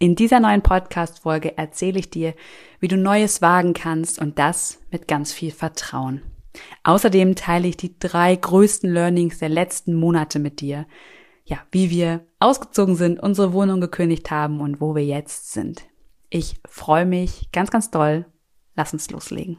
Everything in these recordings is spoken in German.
In dieser neuen Podcast-Folge erzähle ich dir, wie du Neues wagen kannst und das mit ganz viel Vertrauen. Außerdem teile ich die drei größten Learnings der letzten Monate mit dir. Ja, wie wir ausgezogen sind, unsere Wohnung gekündigt haben und wo wir jetzt sind. Ich freue mich ganz, ganz doll. Lass uns loslegen.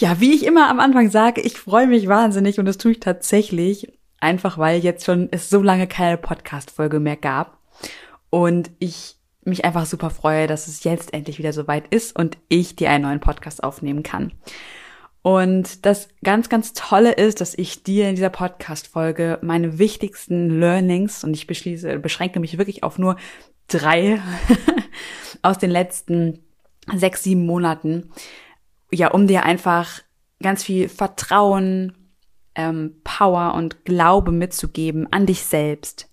Ja, wie ich immer am Anfang sage, ich freue mich wahnsinnig und das tue ich tatsächlich, einfach weil jetzt schon es so lange keine Podcast-Folge mehr gab und ich mich einfach super freue, dass es jetzt endlich wieder soweit ist und ich dir einen neuen Podcast aufnehmen kann. Und das ganz, ganz Tolle ist, dass ich dir in dieser Podcast-Folge meine wichtigsten Learnings und ich beschließe, beschränke mich wirklich auf nur drei aus den letzten sechs, sieben Monaten ja, um dir einfach ganz viel Vertrauen, ähm, Power und Glaube mitzugeben an dich selbst.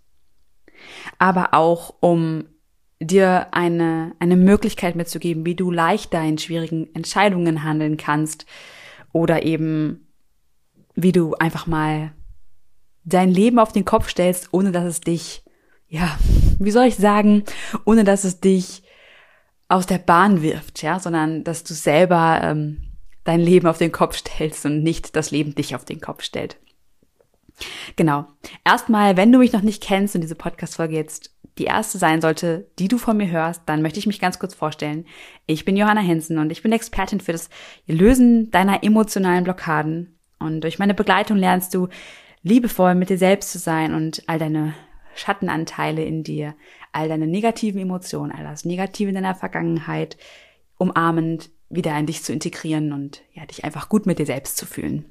Aber auch um dir eine, eine Möglichkeit mitzugeben, wie du leichter in schwierigen Entscheidungen handeln kannst oder eben wie du einfach mal dein Leben auf den Kopf stellst, ohne dass es dich, ja, wie soll ich sagen, ohne dass es dich aus der Bahn wirft, ja, sondern dass du selber ähm, dein Leben auf den Kopf stellst und nicht das Leben dich auf den Kopf stellt. Genau. Erstmal, wenn du mich noch nicht kennst und diese Podcast-Folge jetzt die erste sein sollte, die du von mir hörst, dann möchte ich mich ganz kurz vorstellen. Ich bin Johanna Hensen und ich bin Expertin für das Lösen deiner emotionalen Blockaden. Und durch meine Begleitung lernst du liebevoll mit dir selbst zu sein und all deine Schattenanteile in dir, all deine negativen Emotionen, all das Negative in deiner Vergangenheit umarmend wieder in dich zu integrieren und ja, dich einfach gut mit dir selbst zu fühlen.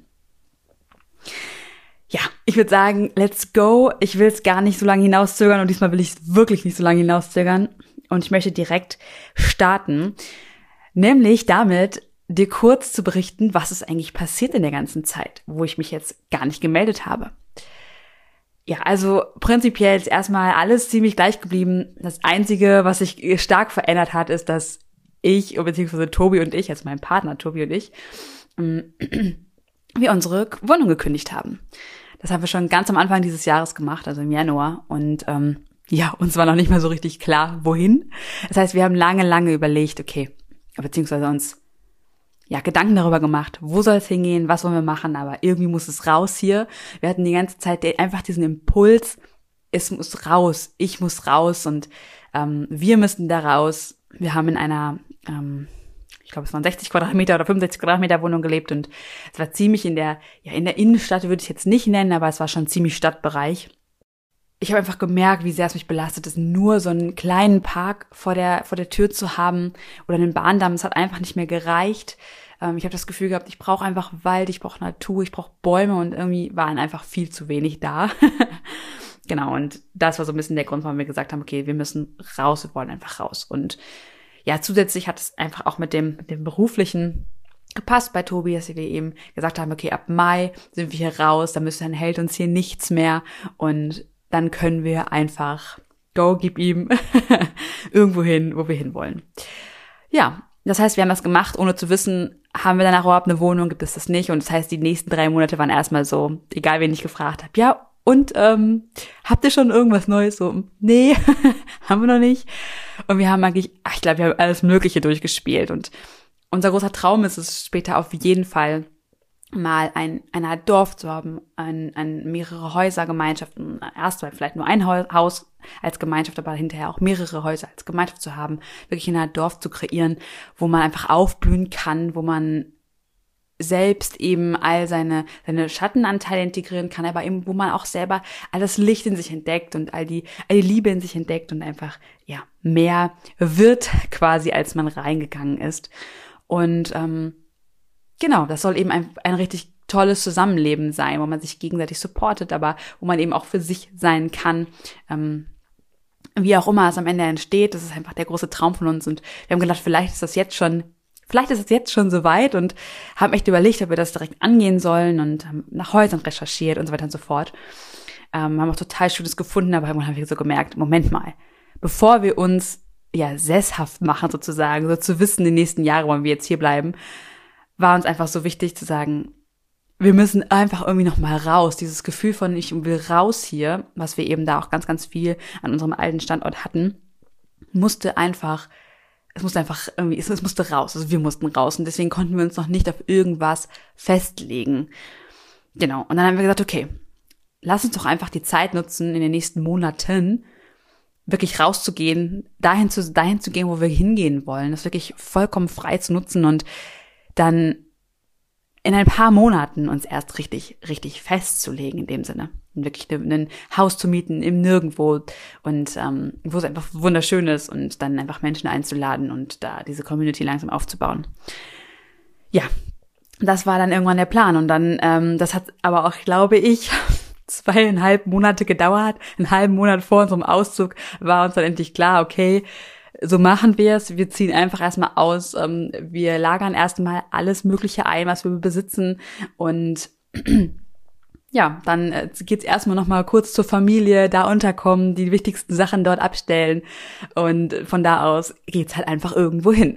Ja, ich würde sagen, let's go. Ich will es gar nicht so lange hinauszögern und diesmal will ich es wirklich nicht so lange hinauszögern. Und ich möchte direkt starten, nämlich damit, dir kurz zu berichten, was ist eigentlich passiert in der ganzen Zeit, wo ich mich jetzt gar nicht gemeldet habe. Ja, also prinzipiell ist erstmal alles ziemlich gleich geblieben. Das Einzige, was sich stark verändert hat, ist, dass ich, beziehungsweise Tobi und ich, also mein Partner Tobi und ich, ähm, wir unsere Wohnung gekündigt haben. Das haben wir schon ganz am Anfang dieses Jahres gemacht, also im Januar. Und ähm, ja, uns war noch nicht mal so richtig klar, wohin. Das heißt, wir haben lange, lange überlegt, okay, beziehungsweise uns ja, Gedanken darüber gemacht, wo soll es hingehen, was wollen wir machen, aber irgendwie muss es raus hier. Wir hatten die ganze Zeit einfach diesen Impuls, es muss raus, ich muss raus und ähm, wir müssen da raus. Wir haben in einer, ähm, ich glaube, es waren 60 Quadratmeter oder 65 Quadratmeter Wohnung gelebt und es war ziemlich in der, ja, in der Innenstadt würde ich jetzt nicht nennen, aber es war schon ziemlich Stadtbereich. Ich habe einfach gemerkt, wie sehr es mich belastet ist, nur so einen kleinen Park vor der, vor der Tür zu haben oder einen Bahndamm. Es hat einfach nicht mehr gereicht. Ähm, ich habe das Gefühl gehabt, ich brauche einfach Wald, ich brauche Natur, ich brauche Bäume und irgendwie waren einfach viel zu wenig da. genau, und das war so ein bisschen der Grund, warum wir gesagt haben, okay, wir müssen raus, wir wollen einfach raus. Und ja, zusätzlich hat es einfach auch mit dem, mit dem beruflichen gepasst bei Tobi, dass wir eben gesagt haben, okay, ab Mai sind wir hier raus, da müssen, dann hält uns hier nichts mehr und dann können wir einfach go, gib ihm irgendwo hin, wo wir hinwollen. Ja, das heißt, wir haben das gemacht, ohne zu wissen, haben wir danach überhaupt eine Wohnung, gibt es das nicht. Und das heißt, die nächsten drei Monate waren erstmal so, egal wen ich gefragt habe, ja, und ähm, habt ihr schon irgendwas Neues? So, nee, haben wir noch nicht. Und wir haben eigentlich, ach, ich glaube, wir haben alles Mögliche durchgespielt. Und unser großer Traum ist es später auf jeden Fall mal ein, eine Art Dorf zu haben, ein, ein mehrere Häusergemeinschaften, erst mal vielleicht nur ein Haus als Gemeinschaft, aber hinterher auch mehrere Häuser als Gemeinschaft zu haben, wirklich eine Art Dorf zu kreieren, wo man einfach aufblühen kann, wo man selbst eben all seine, seine Schattenanteile integrieren kann, aber eben, wo man auch selber all das Licht in sich entdeckt und all die, all die Liebe in sich entdeckt und einfach, ja, mehr wird quasi, als man reingegangen ist. Und ähm, genau, das soll eben ein, ein richtig tolles Zusammenleben sein, wo man sich gegenseitig supportet, aber wo man eben auch für sich sein kann. Ähm, wie auch immer es am Ende entsteht, das ist einfach der große Traum von uns. Und wir haben gedacht, vielleicht ist das jetzt schon vielleicht ist es jetzt schon soweit und haben echt überlegt, ob wir das direkt angehen sollen und haben nach Häusern recherchiert und so weiter und so fort. Ähm, haben auch total Schönes gefunden, aber irgendwann haben wir so gemerkt, Moment mal, bevor wir uns ja sesshaft machen sozusagen, so zu wissen, die nächsten Jahre wollen wir jetzt hier bleiben, war uns einfach so wichtig zu sagen, wir müssen einfach irgendwie noch mal raus. Dieses Gefühl von ich will raus hier, was wir eben da auch ganz, ganz viel an unserem alten Standort hatten, musste einfach es musste einfach irgendwie, es, es musste raus. Also wir mussten raus und deswegen konnten wir uns noch nicht auf irgendwas festlegen. Genau. Und dann haben wir gesagt, okay, lass uns doch einfach die Zeit nutzen, in den nächsten Monaten wirklich rauszugehen, dahin zu, dahin zu gehen, wo wir hingehen wollen, das wirklich vollkommen frei zu nutzen und dann in ein paar Monaten uns erst richtig, richtig festzulegen in dem Sinne. wirklich ein Haus zu mieten im Nirgendwo und ähm, wo es einfach wunderschön ist und dann einfach Menschen einzuladen und da diese Community langsam aufzubauen. Ja, das war dann irgendwann der Plan und dann, ähm, das hat aber auch, glaube ich, zweieinhalb Monate gedauert. Einen halben Monat vor unserem Auszug war uns dann endlich klar, okay, so machen wir es. Wir ziehen einfach erstmal aus. Ähm, wir lagern erstmal alles Mögliche ein, was wir besitzen. Und ja, dann äh, geht's erstmal nochmal kurz zur Familie, da unterkommen, die wichtigsten Sachen dort abstellen. Und von da aus geht's halt einfach irgendwo hin.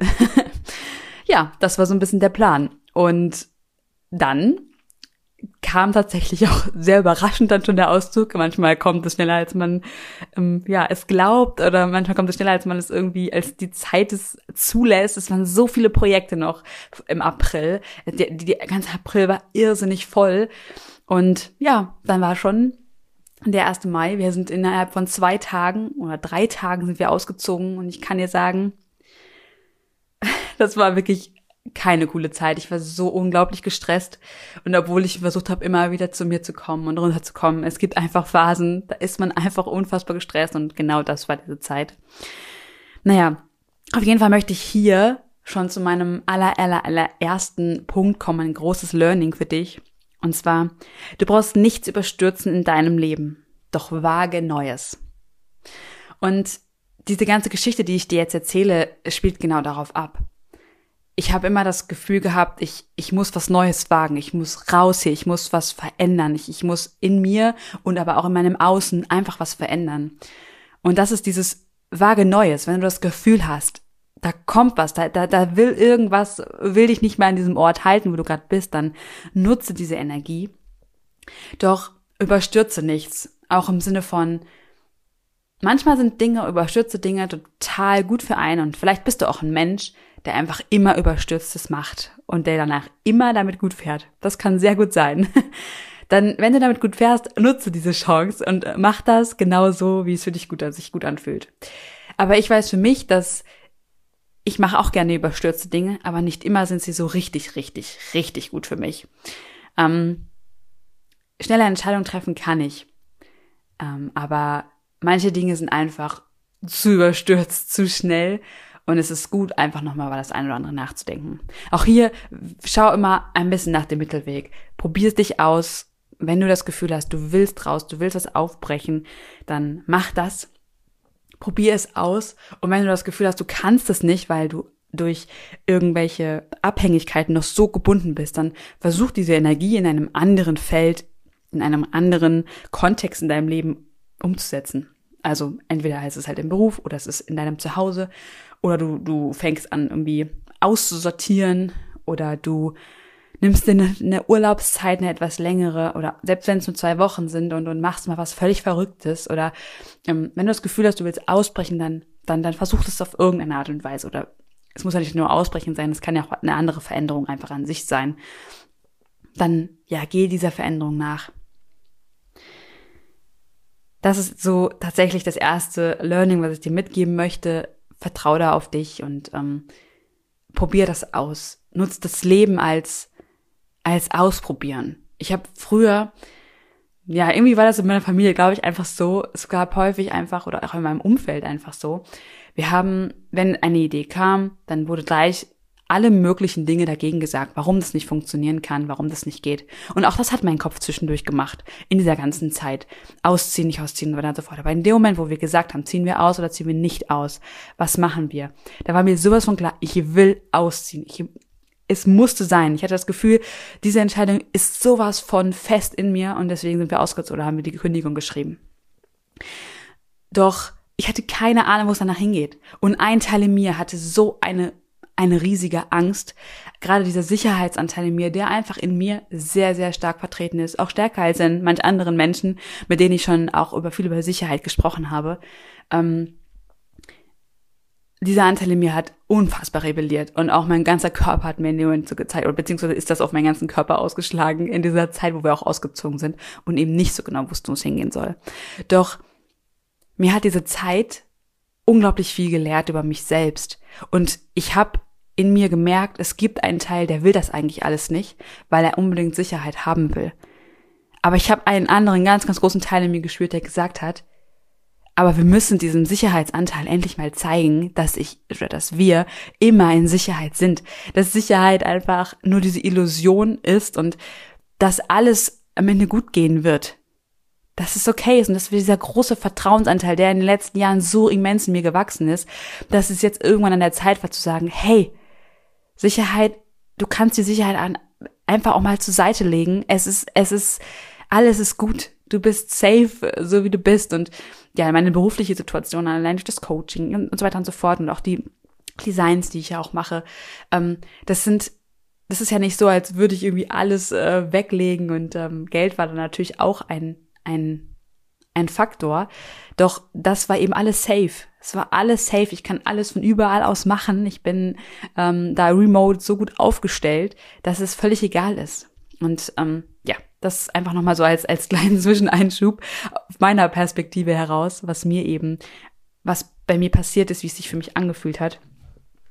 ja, das war so ein bisschen der Plan. Und dann kam tatsächlich auch sehr überraschend dann schon der Auszug. Manchmal kommt es schneller, als man ähm, ja es glaubt, oder manchmal kommt es schneller, als man es irgendwie, als die Zeit es zulässt. Es waren so viele Projekte noch im April. Die, die ganze April war irrsinnig voll. Und ja, dann war schon der 1. Mai. Wir sind innerhalb von zwei Tagen oder drei Tagen sind wir ausgezogen und ich kann dir sagen, das war wirklich keine coole Zeit. Ich war so unglaublich gestresst. Und obwohl ich versucht habe, immer wieder zu mir zu kommen und runterzukommen, es gibt einfach Phasen, da ist man einfach unfassbar gestresst und genau das war diese Zeit. Naja, auf jeden Fall möchte ich hier schon zu meinem aller, aller, allerersten Punkt kommen, ein großes Learning für dich. Und zwar, du brauchst nichts überstürzen in deinem Leben, doch wage Neues. Und diese ganze Geschichte, die ich dir jetzt erzähle, spielt genau darauf ab ich habe immer das Gefühl gehabt, ich, ich muss was Neues wagen, ich muss raus hier, ich muss was verändern, ich, ich muss in mir und aber auch in meinem Außen einfach was verändern. Und das ist dieses vage Neues, wenn du das Gefühl hast, da kommt was, da, da, da will irgendwas, will dich nicht mehr an diesem Ort halten, wo du gerade bist, dann nutze diese Energie. Doch überstürze nichts, auch im Sinne von, manchmal sind Dinge, überstürze Dinge total gut für einen und vielleicht bist du auch ein Mensch, der einfach immer Überstürztes macht und der danach immer damit gut fährt. Das kann sehr gut sein. Dann, wenn du damit gut fährst, nutze diese Chance und mach das genauso, wie es für dich gut, sich gut anfühlt. Aber ich weiß für mich, dass ich mache auch gerne überstürzte Dinge, aber nicht immer sind sie so richtig, richtig, richtig gut für mich. Ähm, schnelle Entscheidungen treffen kann ich. Ähm, aber manche Dinge sind einfach zu überstürzt, zu schnell und es ist gut, einfach nochmal über das eine oder andere nachzudenken. Auch hier, schau immer ein bisschen nach dem Mittelweg. Probier es dich aus. Wenn du das Gefühl hast, du willst raus, du willst das aufbrechen, dann mach das. Probier es aus. Und wenn du das Gefühl hast, du kannst es nicht, weil du durch irgendwelche Abhängigkeiten noch so gebunden bist, dann versuch diese Energie in einem anderen Feld, in einem anderen Kontext in deinem Leben umzusetzen. Also entweder heißt es halt im Beruf oder es ist in deinem Zuhause oder du, du fängst an, irgendwie auszusortieren oder du nimmst dir eine, eine Urlaubszeit, eine etwas längere oder selbst wenn es nur zwei Wochen sind und, und machst mal was völlig Verrücktes oder ähm, wenn du das Gefühl hast, du willst ausbrechen, dann, dann, dann versuch es auf irgendeine Art und Weise oder es muss ja nicht nur ausbrechen sein, es kann ja auch eine andere Veränderung einfach an sich sein. Dann, ja, geh dieser Veränderung nach. Das ist so tatsächlich das erste Learning, was ich dir mitgeben möchte vertrau da auf dich und ähm, probier das aus. Nutz das Leben als als ausprobieren. Ich habe früher, ja, irgendwie war das in meiner Familie, glaube ich, einfach so. Es gab häufig einfach, oder auch in meinem Umfeld einfach so. Wir haben, wenn eine Idee kam, dann wurde gleich alle möglichen Dinge dagegen gesagt, warum das nicht funktionieren kann, warum das nicht geht. Und auch das hat mein Kopf zwischendurch gemacht, in dieser ganzen Zeit. Ausziehen, nicht ausziehen und so fort. Aber in dem Moment, wo wir gesagt haben, ziehen wir aus oder ziehen wir nicht aus, was machen wir? Da war mir sowas von klar, ich will ausziehen. Ich, es musste sein. Ich hatte das Gefühl, diese Entscheidung ist sowas von fest in mir und deswegen sind wir ausgezogen oder haben wir die Kündigung geschrieben. Doch ich hatte keine Ahnung, wo es danach hingeht. Und ein Teil in mir hatte so eine eine riesige Angst. Gerade dieser Sicherheitsanteil in mir, der einfach in mir sehr, sehr stark vertreten ist. Auch stärker als in manch anderen Menschen, mit denen ich schon auch über viel über Sicherheit gesprochen habe. Ähm, dieser Anteil in mir hat unfassbar rebelliert und auch mein ganzer Körper hat mir in dem Moment so gezeigt, oder beziehungsweise ist das auf meinen ganzen Körper ausgeschlagen in dieser Zeit, wo wir auch ausgezogen sind und eben nicht so genau wussten, wo es hingehen soll. Doch mir hat diese Zeit unglaublich viel gelehrt über mich selbst und ich habe in mir gemerkt, es gibt einen Teil, der will das eigentlich alles nicht, weil er unbedingt Sicherheit haben will. Aber ich habe einen anderen ganz, ganz großen Teil in mir gespürt, der gesagt hat, aber wir müssen diesem Sicherheitsanteil endlich mal zeigen, dass ich oder dass wir immer in Sicherheit sind, dass Sicherheit einfach nur diese Illusion ist und dass alles am Ende gut gehen wird. Dass es okay ist und dass wir dieser große Vertrauensanteil, der in den letzten Jahren so immens in mir gewachsen ist, dass es jetzt irgendwann an der Zeit war zu sagen, hey, Sicherheit, du kannst die Sicherheit an, einfach auch mal zur Seite legen. Es ist, es ist, alles ist gut. Du bist safe, so wie du bist. Und ja, meine berufliche Situation, allein durch das Coaching und so weiter und so fort und auch die Designs, die ich ja auch mache, ähm, das sind, das ist ja nicht so, als würde ich irgendwie alles äh, weglegen und ähm, Geld war dann natürlich auch ein, ein, ein Faktor. Doch das war eben alles safe. Es war alles safe. Ich kann alles von überall aus machen. Ich bin ähm, da remote so gut aufgestellt, dass es völlig egal ist. Und ähm, ja, das einfach nochmal so als, als kleinen Zwischeneinschub auf meiner Perspektive heraus, was mir eben, was bei mir passiert ist, wie es sich für mich angefühlt hat.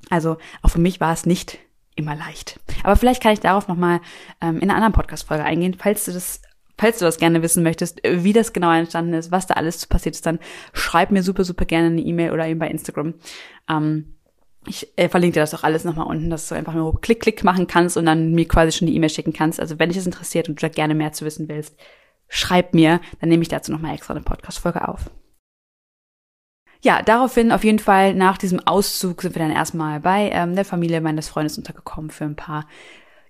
Also auch für mich war es nicht immer leicht. Aber vielleicht kann ich darauf nochmal ähm, in einer anderen Podcast-Folge eingehen, falls du das Falls du das gerne wissen möchtest, wie das genau entstanden ist, was da alles passiert ist, dann schreib mir super, super gerne eine E-Mail oder eben bei Instagram. Ähm, ich äh, verlinke dir das auch alles nochmal unten, dass du einfach nur Klick, Klick machen kannst und dann mir quasi schon die E-Mail schicken kannst. Also wenn dich das interessiert und du da gerne mehr zu wissen willst, schreib mir, dann nehme ich dazu nochmal extra eine Podcast-Folge auf. Ja, daraufhin auf jeden Fall nach diesem Auszug sind wir dann erstmal bei ähm, der Familie meines Freundes untergekommen für ein paar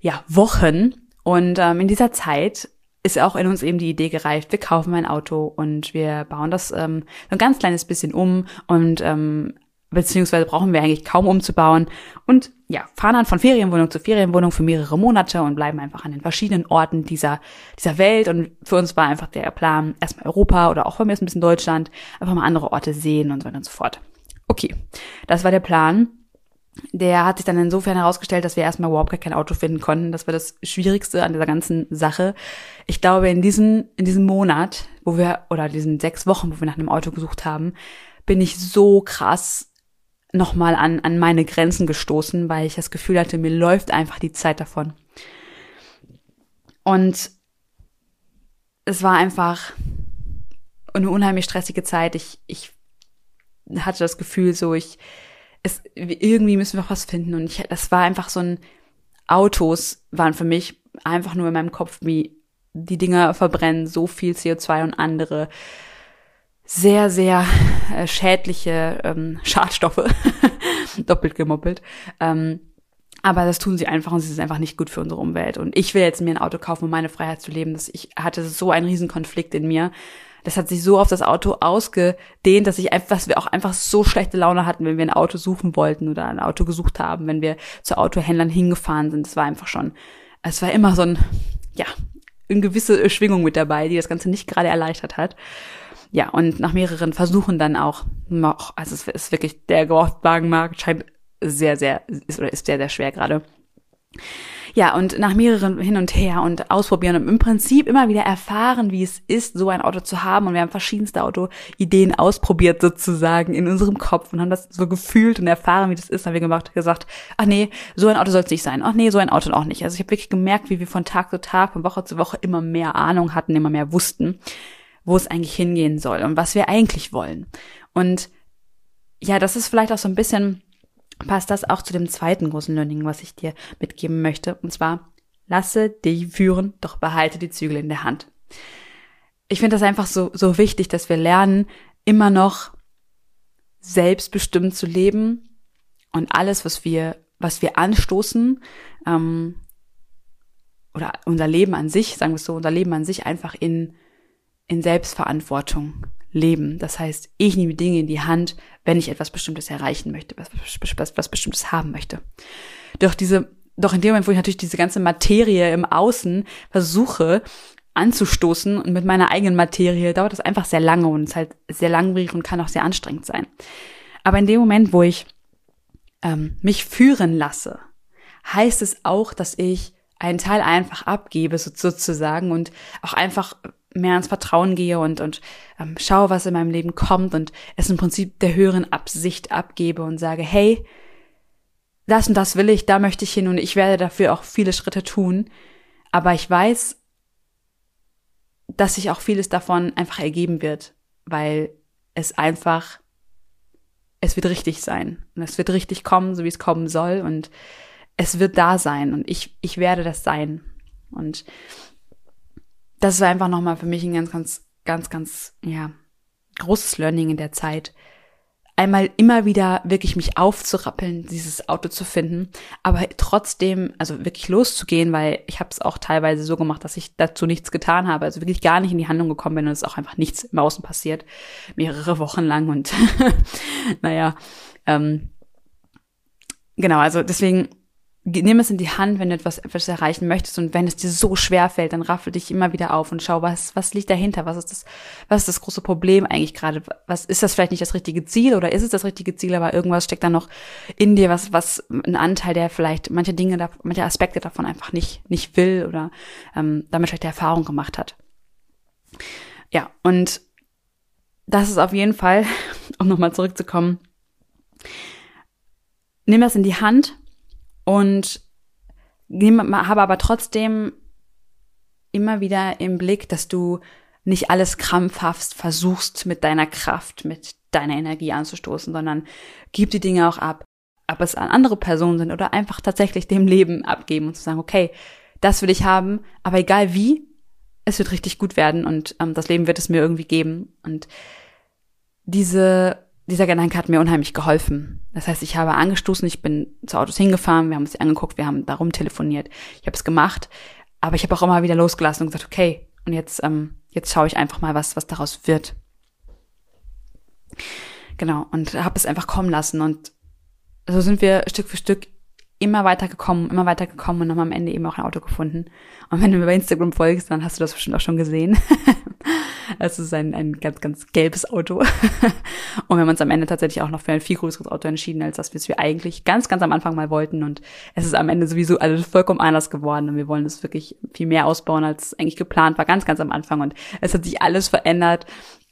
ja, Wochen. Und ähm, in dieser Zeit ist auch in uns eben die Idee gereift, wir kaufen ein Auto und wir bauen das ähm, ein ganz kleines bisschen um und ähm, beziehungsweise brauchen wir eigentlich kaum umzubauen und ja, fahren dann von Ferienwohnung zu Ferienwohnung für mehrere Monate und bleiben einfach an den verschiedenen Orten dieser, dieser Welt und für uns war einfach der Plan, erstmal Europa oder auch von mir ist ein bisschen Deutschland, einfach mal andere Orte sehen und so weiter und so fort. Okay, das war der Plan der hat sich dann insofern herausgestellt, dass wir erstmal überhaupt gar kein Auto finden konnten. Das war das Schwierigste an dieser ganzen Sache. Ich glaube, in diesem, in diesem Monat, wo wir, oder diesen sechs Wochen, wo wir nach einem Auto gesucht haben, bin ich so krass nochmal an, an meine Grenzen gestoßen, weil ich das Gefühl hatte, mir läuft einfach die Zeit davon. Und es war einfach eine unheimlich stressige Zeit. Ich, ich hatte das Gefühl, so ich, es, irgendwie müssen wir auch was finden. Und ich, das war einfach so ein, Autos waren für mich einfach nur in meinem Kopf, wie die Dinger verbrennen so viel CO2 und andere sehr, sehr äh, schädliche ähm, Schadstoffe, doppelt gemoppelt. Ähm, aber das tun sie einfach und sie sind einfach nicht gut für unsere Umwelt. Und ich will jetzt mir ein Auto kaufen, um meine Freiheit zu leben. Das, ich hatte so einen riesen Konflikt in mir, das hat sich so auf das Auto ausgedehnt, dass ich einfach, dass wir auch einfach so schlechte Laune hatten, wenn wir ein Auto suchen wollten oder ein Auto gesucht haben, wenn wir zu Autohändlern hingefahren sind. Das war einfach schon, es war immer so ein, ja, eine gewisse Schwingung mit dabei, die das Ganze nicht gerade erleichtert hat. Ja, und nach mehreren Versuchen dann auch noch, also es ist wirklich, der Gebrauchtwagenmarkt scheint sehr, sehr, ist oder ist sehr, sehr schwer gerade. Ja, und nach mehreren hin und her und ausprobieren und im Prinzip immer wieder erfahren, wie es ist, so ein Auto zu haben. Und wir haben verschiedenste Autoideen ausprobiert sozusagen in unserem Kopf und haben das so gefühlt und erfahren, wie das ist. Haben wir gemacht, gesagt, ach nee, so ein Auto soll es nicht sein. Ach nee, so ein Auto auch nicht. Also ich habe wirklich gemerkt, wie wir von Tag zu Tag, von Woche zu Woche immer mehr Ahnung hatten, immer mehr wussten, wo es eigentlich hingehen soll und was wir eigentlich wollen. Und ja, das ist vielleicht auch so ein bisschen passt das auch zu dem zweiten großen Learning, was ich dir mitgeben möchte. Und zwar, lasse dich führen, doch behalte die Zügel in der Hand. Ich finde das einfach so, so wichtig, dass wir lernen, immer noch selbstbestimmt zu leben und alles, was wir, was wir anstoßen, ähm, oder unser Leben an sich, sagen wir es so, unser Leben an sich einfach in, in Selbstverantwortung leben. Das heißt, ich nehme Dinge in die Hand, wenn ich etwas Bestimmtes erreichen möchte, was, was, was Bestimmtes haben möchte. Doch diese, doch in dem Moment, wo ich natürlich diese ganze Materie im Außen versuche anzustoßen und mit meiner eigenen Materie, dauert das einfach sehr lange und ist halt sehr langwierig und kann auch sehr anstrengend sein. Aber in dem Moment, wo ich ähm, mich führen lasse, heißt es auch, dass ich einen Teil einfach abgebe, sozusagen, und auch einfach mehr ins Vertrauen gehe und, und ähm, schaue, was in meinem Leben kommt und es im Prinzip der höheren Absicht abgebe und sage, hey, das und das will ich, da möchte ich hin und ich werde dafür auch viele Schritte tun. Aber ich weiß, dass sich auch vieles davon einfach ergeben wird, weil es einfach, es wird richtig sein und es wird richtig kommen, so wie es kommen soll und es wird da sein und ich, ich werde das sein. Und das war einfach nochmal für mich ein ganz, ganz, ganz, ganz, ja, großes Learning in der Zeit. Einmal immer wieder wirklich mich aufzurappeln, dieses Auto zu finden, aber trotzdem, also wirklich loszugehen, weil ich habe es auch teilweise so gemacht, dass ich dazu nichts getan habe, also wirklich gar nicht in die Handlung gekommen bin und es auch einfach nichts im Außen passiert, mehrere Wochen lang und naja, ähm, genau, also deswegen nimm es in die Hand, wenn du etwas, etwas erreichen möchtest und wenn es dir so schwer fällt, dann raffel dich immer wieder auf und schau, was, was liegt dahinter? Was ist das, was ist das große Problem eigentlich gerade? Was ist das vielleicht nicht das richtige Ziel oder ist es das richtige Ziel, aber irgendwas steckt da noch in dir, was, was ein Anteil, der vielleicht manche Dinge, manche Aspekte davon einfach nicht, nicht will oder ähm, damit vielleicht Erfahrung gemacht hat. Ja, und das ist auf jeden Fall, um nochmal zurückzukommen, nimm das in die Hand und habe aber trotzdem immer wieder im Blick, dass du nicht alles krampfhaft versuchst mit deiner Kraft, mit deiner Energie anzustoßen, sondern gib die Dinge auch ab. Ob es an andere Personen sind oder einfach tatsächlich dem Leben abgeben und zu sagen, okay, das will ich haben, aber egal wie, es wird richtig gut werden und ähm, das Leben wird es mir irgendwie geben. Und diese dieser Gedanke hat mir unheimlich geholfen. Das heißt, ich habe angestoßen, ich bin zu Autos hingefahren, wir haben uns angeguckt, wir haben darum telefoniert. Ich habe es gemacht, aber ich habe auch immer wieder losgelassen und gesagt, okay, und jetzt, ähm, jetzt schaue ich einfach mal, was, was daraus wird. Genau, und habe es einfach kommen lassen. Und so sind wir Stück für Stück immer weiter gekommen, immer weiter gekommen und haben am Ende eben auch ein Auto gefunden. Und wenn du mir bei Instagram folgst, dann hast du das bestimmt auch schon gesehen. Es ist ein, ein ganz, ganz gelbes Auto. und wir haben uns am Ende tatsächlich auch noch für ein viel größeres Auto entschieden, als das wir eigentlich ganz, ganz am Anfang mal wollten. Und es ist am Ende sowieso alles vollkommen anders geworden. Und wir wollen es wirklich viel mehr ausbauen, als eigentlich geplant war, ganz, ganz am Anfang. Und es hat sich alles verändert.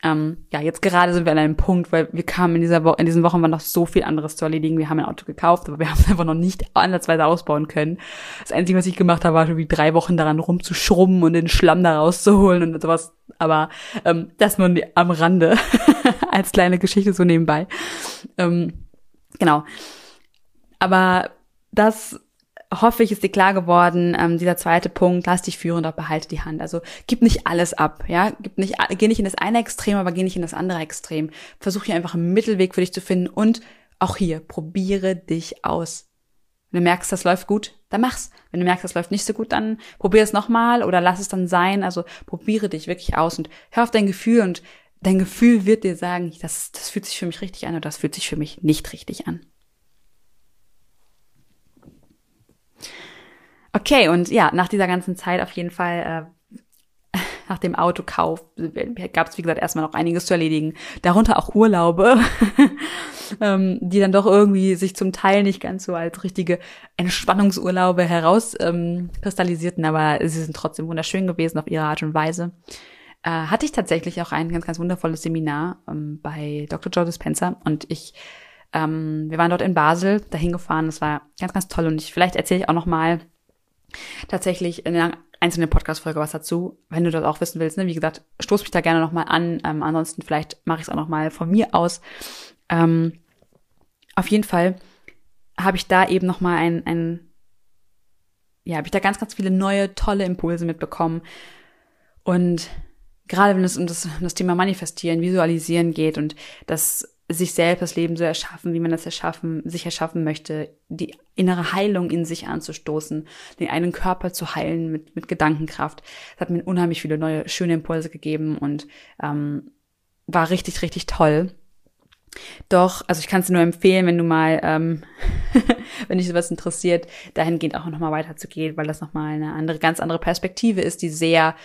Ähm, ja, jetzt gerade sind wir an einem Punkt, weil wir kamen in dieser Woche, in diesen Wochen war noch so viel anderes zu erledigen. Wir haben ein Auto gekauft, aber wir haben es einfach noch nicht ansatzweise ausbauen können. Das Einzige, was ich gemacht habe, war schon wie drei Wochen daran rumzuschrubben und den Schlamm da rauszuholen und sowas. Aber ähm, das nur am Rande als kleine Geschichte so nebenbei. Ähm, genau. Aber das hoffe ich, ist dir klar geworden, ähm, dieser zweite Punkt, lass dich führen, doch behalte die Hand. Also gib nicht alles ab, ja, gib nicht, geh nicht in das eine Extrem, aber geh nicht in das andere Extrem. Versuch hier einfach einen Mittelweg für dich zu finden und auch hier, probiere dich aus. Wenn du merkst, das läuft gut, dann mach's. Wenn du merkst, das läuft nicht so gut, dann probier es nochmal oder lass es dann sein. Also probiere dich wirklich aus und hör auf dein Gefühl und dein Gefühl wird dir sagen, das, das fühlt sich für mich richtig an oder das fühlt sich für mich nicht richtig an. Okay, und ja, nach dieser ganzen Zeit auf jeden Fall äh, nach dem Autokauf gab es, wie gesagt, erstmal noch einiges zu erledigen. Darunter auch Urlaube, ähm, die dann doch irgendwie sich zum Teil nicht ganz so als richtige Entspannungsurlaube herauskristalisierten, ähm, aber sie sind trotzdem wunderschön gewesen auf ihre Art und Weise. Äh, hatte ich tatsächlich auch ein ganz, ganz wundervolles Seminar ähm, bei Dr. Joe Dispenza und ich ähm, wir waren dort in Basel, dahin gefahren, das war ganz, ganz toll und ich, vielleicht erzähle ich auch noch mal tatsächlich in einer einzelnen Podcast-Folge was dazu, wenn du das auch wissen willst. Ne? Wie gesagt, stoß mich da gerne noch mal an. Ähm, ansonsten vielleicht mache ich es auch noch mal von mir aus. Ähm, auf jeden Fall habe ich da eben noch mal ein, ein ja, habe ich da ganz, ganz viele neue, tolle Impulse mitbekommen. Und gerade wenn es um das, um das Thema Manifestieren, Visualisieren geht und das sich selbst das Leben so erschaffen, wie man das erschaffen, sich erschaffen möchte, die innere Heilung in sich anzustoßen, den einen Körper zu heilen mit, mit Gedankenkraft. Das hat mir unheimlich viele neue, schöne Impulse gegeben und ähm, war richtig, richtig toll. Doch, also ich kann es nur empfehlen, wenn du mal, ähm, wenn dich sowas interessiert, dahingehend auch nochmal weiterzugehen, weil das nochmal eine andere, ganz andere Perspektive ist, die sehr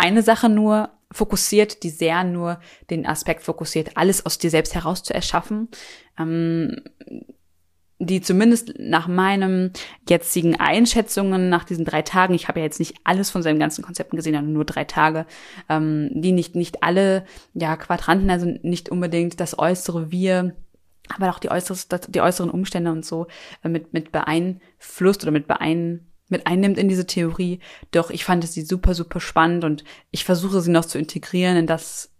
eine Sache nur fokussiert, die sehr nur den Aspekt fokussiert, alles aus dir selbst heraus zu erschaffen, ähm, die zumindest nach meinem jetzigen Einschätzungen nach diesen drei Tagen, ich habe ja jetzt nicht alles von seinen ganzen Konzepten gesehen, sondern nur drei Tage, ähm, die nicht nicht alle ja Quadranten, also nicht unbedingt das äußere Wir aber auch die, äußeres, die äußeren Umstände und so äh, mit, mit beeinflusst oder mit beein, mit einnimmt in diese Theorie. Doch ich fand sie super, super spannend und ich versuche sie noch zu integrieren in das,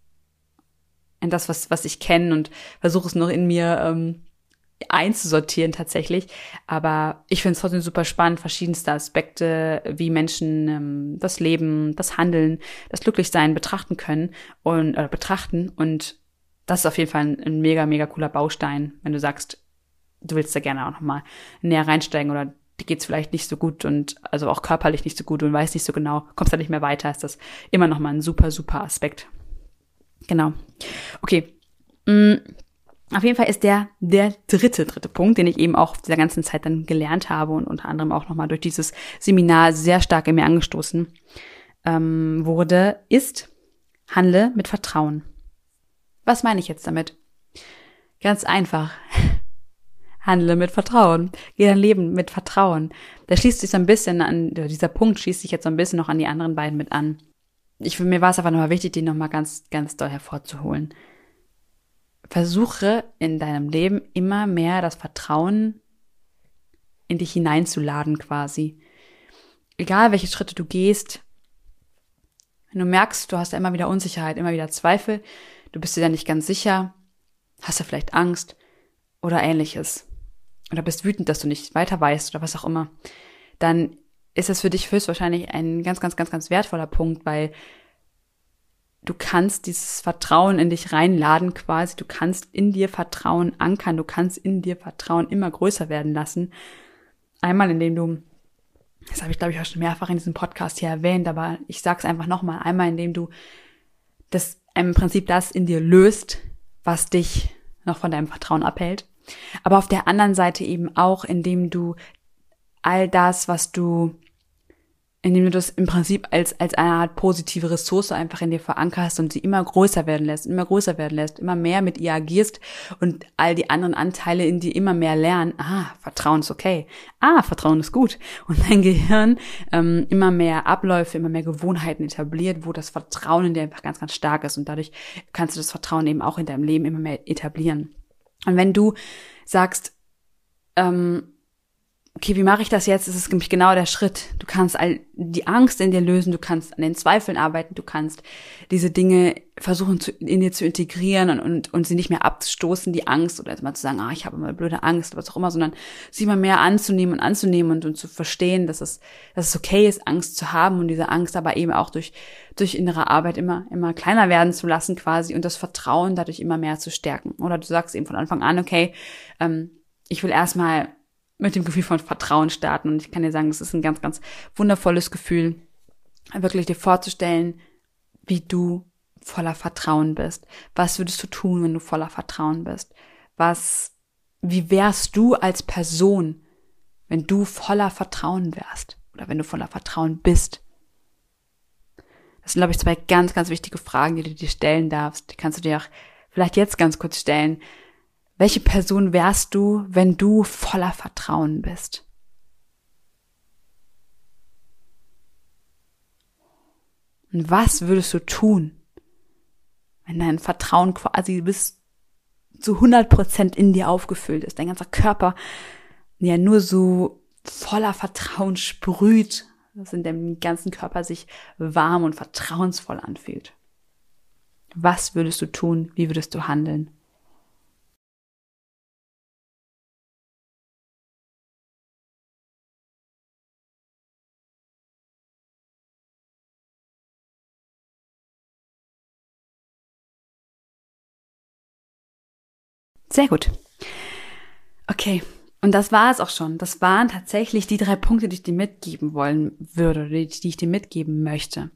in das, was, was ich kenne und versuche es noch in mir ähm, einzusortieren tatsächlich. Aber ich finde es trotzdem super spannend, verschiedenste Aspekte, wie Menschen ähm, das Leben, das Handeln, das Glücklichsein betrachten können und äh, betrachten. Und das ist auf jeden Fall ein, ein mega, mega cooler Baustein, wenn du sagst, du willst da gerne auch nochmal näher reinsteigen oder die geht's vielleicht nicht so gut und also auch körperlich nicht so gut und weiß nicht so genau, kommst da nicht mehr weiter, ist das immer noch ein super, super Aspekt. Genau. Okay. Mm, auf jeden Fall ist der der dritte, dritte Punkt, den ich eben auch dieser ganzen Zeit dann gelernt habe und unter anderem auch nochmal durch dieses Seminar sehr stark in mir angestoßen ähm, wurde, ist, handle mit Vertrauen. Was meine ich jetzt damit? Ganz einfach handle mit Vertrauen. Geh dein Leben mit Vertrauen. Da schließt sich so ein bisschen an, dieser Punkt schließt sich jetzt so ein bisschen noch an die anderen beiden mit an. Ich, mir war es einfach nochmal wichtig, den nochmal ganz, ganz doll hervorzuholen. Versuche in deinem Leben immer mehr das Vertrauen in dich hineinzuladen quasi. Egal welche Schritte du gehst, wenn du merkst, du hast da immer wieder Unsicherheit, immer wieder Zweifel, du bist dir da nicht ganz sicher, hast du vielleicht Angst oder ähnliches, oder bist wütend, dass du nicht weiter weißt oder was auch immer, dann ist das für dich höchstwahrscheinlich ein ganz, ganz, ganz, ganz wertvoller Punkt, weil du kannst dieses Vertrauen in dich reinladen quasi, du kannst in dir Vertrauen ankern, du kannst in dir Vertrauen immer größer werden lassen. Einmal, indem du, das habe ich glaube ich auch schon mehrfach in diesem Podcast hier erwähnt, aber ich sag's einfach nochmal, einmal, indem du das im Prinzip das in dir löst, was dich noch von deinem Vertrauen abhält. Aber auf der anderen Seite eben auch, indem du all das, was du, indem du das im Prinzip als, als eine Art positive Ressource einfach in dir verankerst und sie immer größer werden lässt, immer größer werden lässt, immer mehr mit ihr agierst und all die anderen Anteile in dir immer mehr lernen, ah, Vertrauen ist okay, ah, Vertrauen ist gut. Und dein Gehirn ähm, immer mehr Abläufe, immer mehr Gewohnheiten etabliert, wo das Vertrauen in dir einfach ganz, ganz stark ist. Und dadurch kannst du das Vertrauen eben auch in deinem Leben immer mehr etablieren. Und wenn du sagst, ähm, okay, wie mache ich das jetzt? Das ist nämlich genau der Schritt. Du kannst all die Angst in dir lösen, du kannst an den Zweifeln arbeiten, du kannst diese Dinge versuchen zu, in dir zu integrieren und, und, und sie nicht mehr abzustoßen, die Angst oder mal zu sagen, ah, ich habe immer blöde Angst oder was auch immer, sondern sie immer mehr anzunehmen und anzunehmen und, und zu verstehen, dass es, dass es okay ist, Angst zu haben und diese Angst aber eben auch durch, durch innere Arbeit immer, immer kleiner werden zu lassen quasi und das Vertrauen dadurch immer mehr zu stärken. Oder du sagst eben von Anfang an, okay, ähm, ich will erstmal mit dem Gefühl von Vertrauen starten. Und ich kann dir sagen, das ist ein ganz, ganz wundervolles Gefühl, wirklich dir vorzustellen, wie du voller Vertrauen bist. Was würdest du tun, wenn du voller Vertrauen bist? Was, wie wärst du als Person, wenn du voller Vertrauen wärst? Oder wenn du voller Vertrauen bist? Das sind, glaube ich, zwei ganz, ganz wichtige Fragen, die du dir stellen darfst. Die kannst du dir auch vielleicht jetzt ganz kurz stellen. Welche Person wärst du, wenn du voller Vertrauen bist? Und was würdest du tun, wenn dein Vertrauen quasi bis zu 100 Prozent in dir aufgefüllt ist, dein ganzer Körper ja nur so voller Vertrauen sprüht, dass in deinem ganzen Körper sich warm und vertrauensvoll anfühlt. Was würdest du tun? Wie würdest du handeln? Sehr gut. Okay. Und das war es auch schon. Das waren tatsächlich die drei Punkte, die ich dir mitgeben wollen würde, die, die ich dir mitgeben möchte.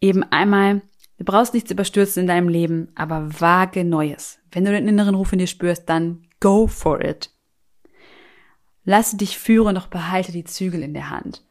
Eben einmal, du brauchst nichts überstürzen in deinem Leben, aber wage Neues. Wenn du den inneren Ruf in dir spürst, dann go for it. Lasse dich führen, doch behalte die Zügel in der Hand.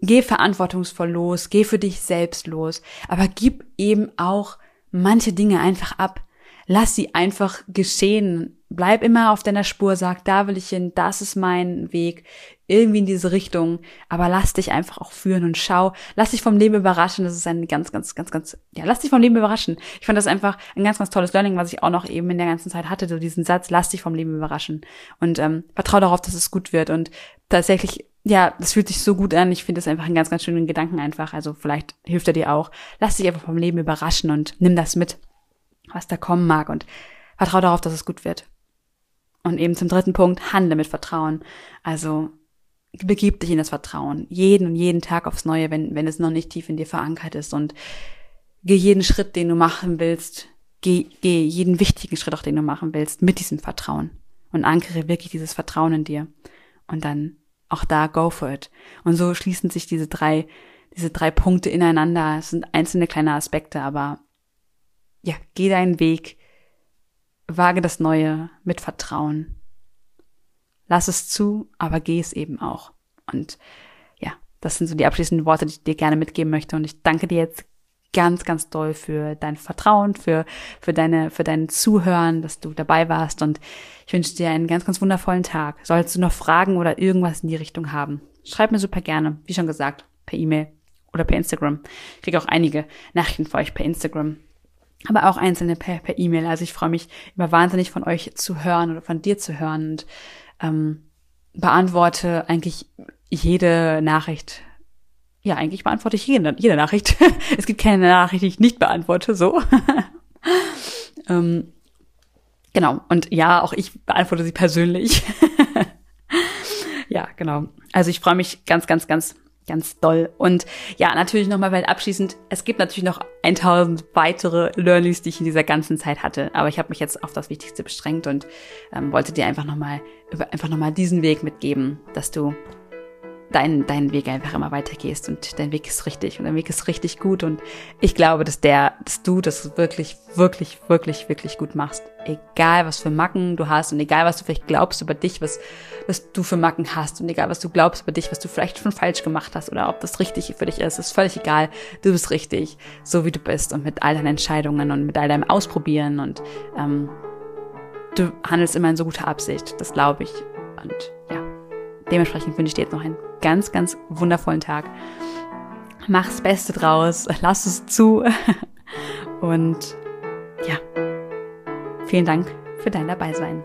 Geh verantwortungsvoll los, geh für dich selbst los, aber gib eben auch manche Dinge einfach ab lass sie einfach geschehen. Bleib immer auf deiner Spur, sag, da will ich hin, das ist mein Weg, irgendwie in diese Richtung. Aber lass dich einfach auch führen und schau, lass dich vom Leben überraschen. Das ist ein ganz, ganz, ganz, ganz, ja, lass dich vom Leben überraschen. Ich fand das einfach ein ganz, ganz tolles Learning, was ich auch noch eben in der ganzen Zeit hatte, so diesen Satz, lass dich vom Leben überraschen. Und ähm, vertrau darauf, dass es gut wird. Und tatsächlich ja, das fühlt sich so gut an. Ich finde das einfach einen ganz, ganz schönen Gedanken einfach. Also vielleicht hilft er dir auch. Lass dich einfach vom Leben überraschen und nimm das mit was da kommen mag und vertraue darauf, dass es gut wird. Und eben zum dritten Punkt, handle mit Vertrauen. Also begib dich in das Vertrauen. Jeden und jeden Tag aufs Neue, wenn, wenn es noch nicht tief in dir verankert ist. Und geh jeden Schritt, den du machen willst, geh, geh jeden wichtigen Schritt auch, den du machen willst, mit diesem Vertrauen. Und ankere wirklich dieses Vertrauen in dir. Und dann auch da go for it. Und so schließen sich diese drei, diese drei Punkte ineinander. Es sind einzelne kleine Aspekte, aber ja, geh deinen Weg, wage das Neue mit Vertrauen. Lass es zu, aber geh es eben auch. Und ja, das sind so die abschließenden Worte, die ich dir gerne mitgeben möchte. Und ich danke dir jetzt ganz, ganz doll für dein Vertrauen, für, für deine, für dein Zuhören, dass du dabei warst. Und ich wünsche dir einen ganz, ganz wundervollen Tag. Sollst du noch Fragen oder irgendwas in die Richtung haben, schreib mir super gerne, wie schon gesagt, per E-Mail oder per Instagram. Ich kriege auch einige Nachrichten für euch per Instagram aber auch einzelne per E-Mail. Also ich freue mich immer wahnsinnig von euch zu hören oder von dir zu hören und ähm, beantworte eigentlich jede Nachricht. Ja, eigentlich beantworte ich jede, jede Nachricht. es gibt keine Nachricht, die ich nicht beantworte, so. ähm, genau. Und ja, auch ich beantworte sie persönlich. ja, genau. Also ich freue mich ganz, ganz, ganz ganz doll. Und ja, natürlich nochmal, weil abschließend, es gibt natürlich noch 1000 weitere Learnings, die ich in dieser ganzen Zeit hatte. Aber ich habe mich jetzt auf das Wichtigste beschränkt und ähm, wollte dir einfach nochmal, einfach nochmal diesen Weg mitgeben, dass du deinen, deinen Weg einfach immer weitergehst und dein Weg ist richtig und dein Weg ist richtig gut und ich glaube, dass der, dass du das wirklich, wirklich, wirklich, wirklich gut machst. Egal, was für Macken du hast und egal, was du vielleicht glaubst über dich, was, was du für Macken hast und egal, was du glaubst über dich, was du vielleicht schon falsch gemacht hast oder ob das richtig für dich ist, ist völlig egal. Du bist richtig, so wie du bist und mit all deinen Entscheidungen und mit all deinem Ausprobieren und ähm, du handelst immer in so guter Absicht, das glaube ich. Und dementsprechend wünsche ich dir jetzt noch einen ganz, ganz wundervollen Tag. Mach's Beste draus, lass es zu. Und ja, vielen Dank für dein Dabeisein.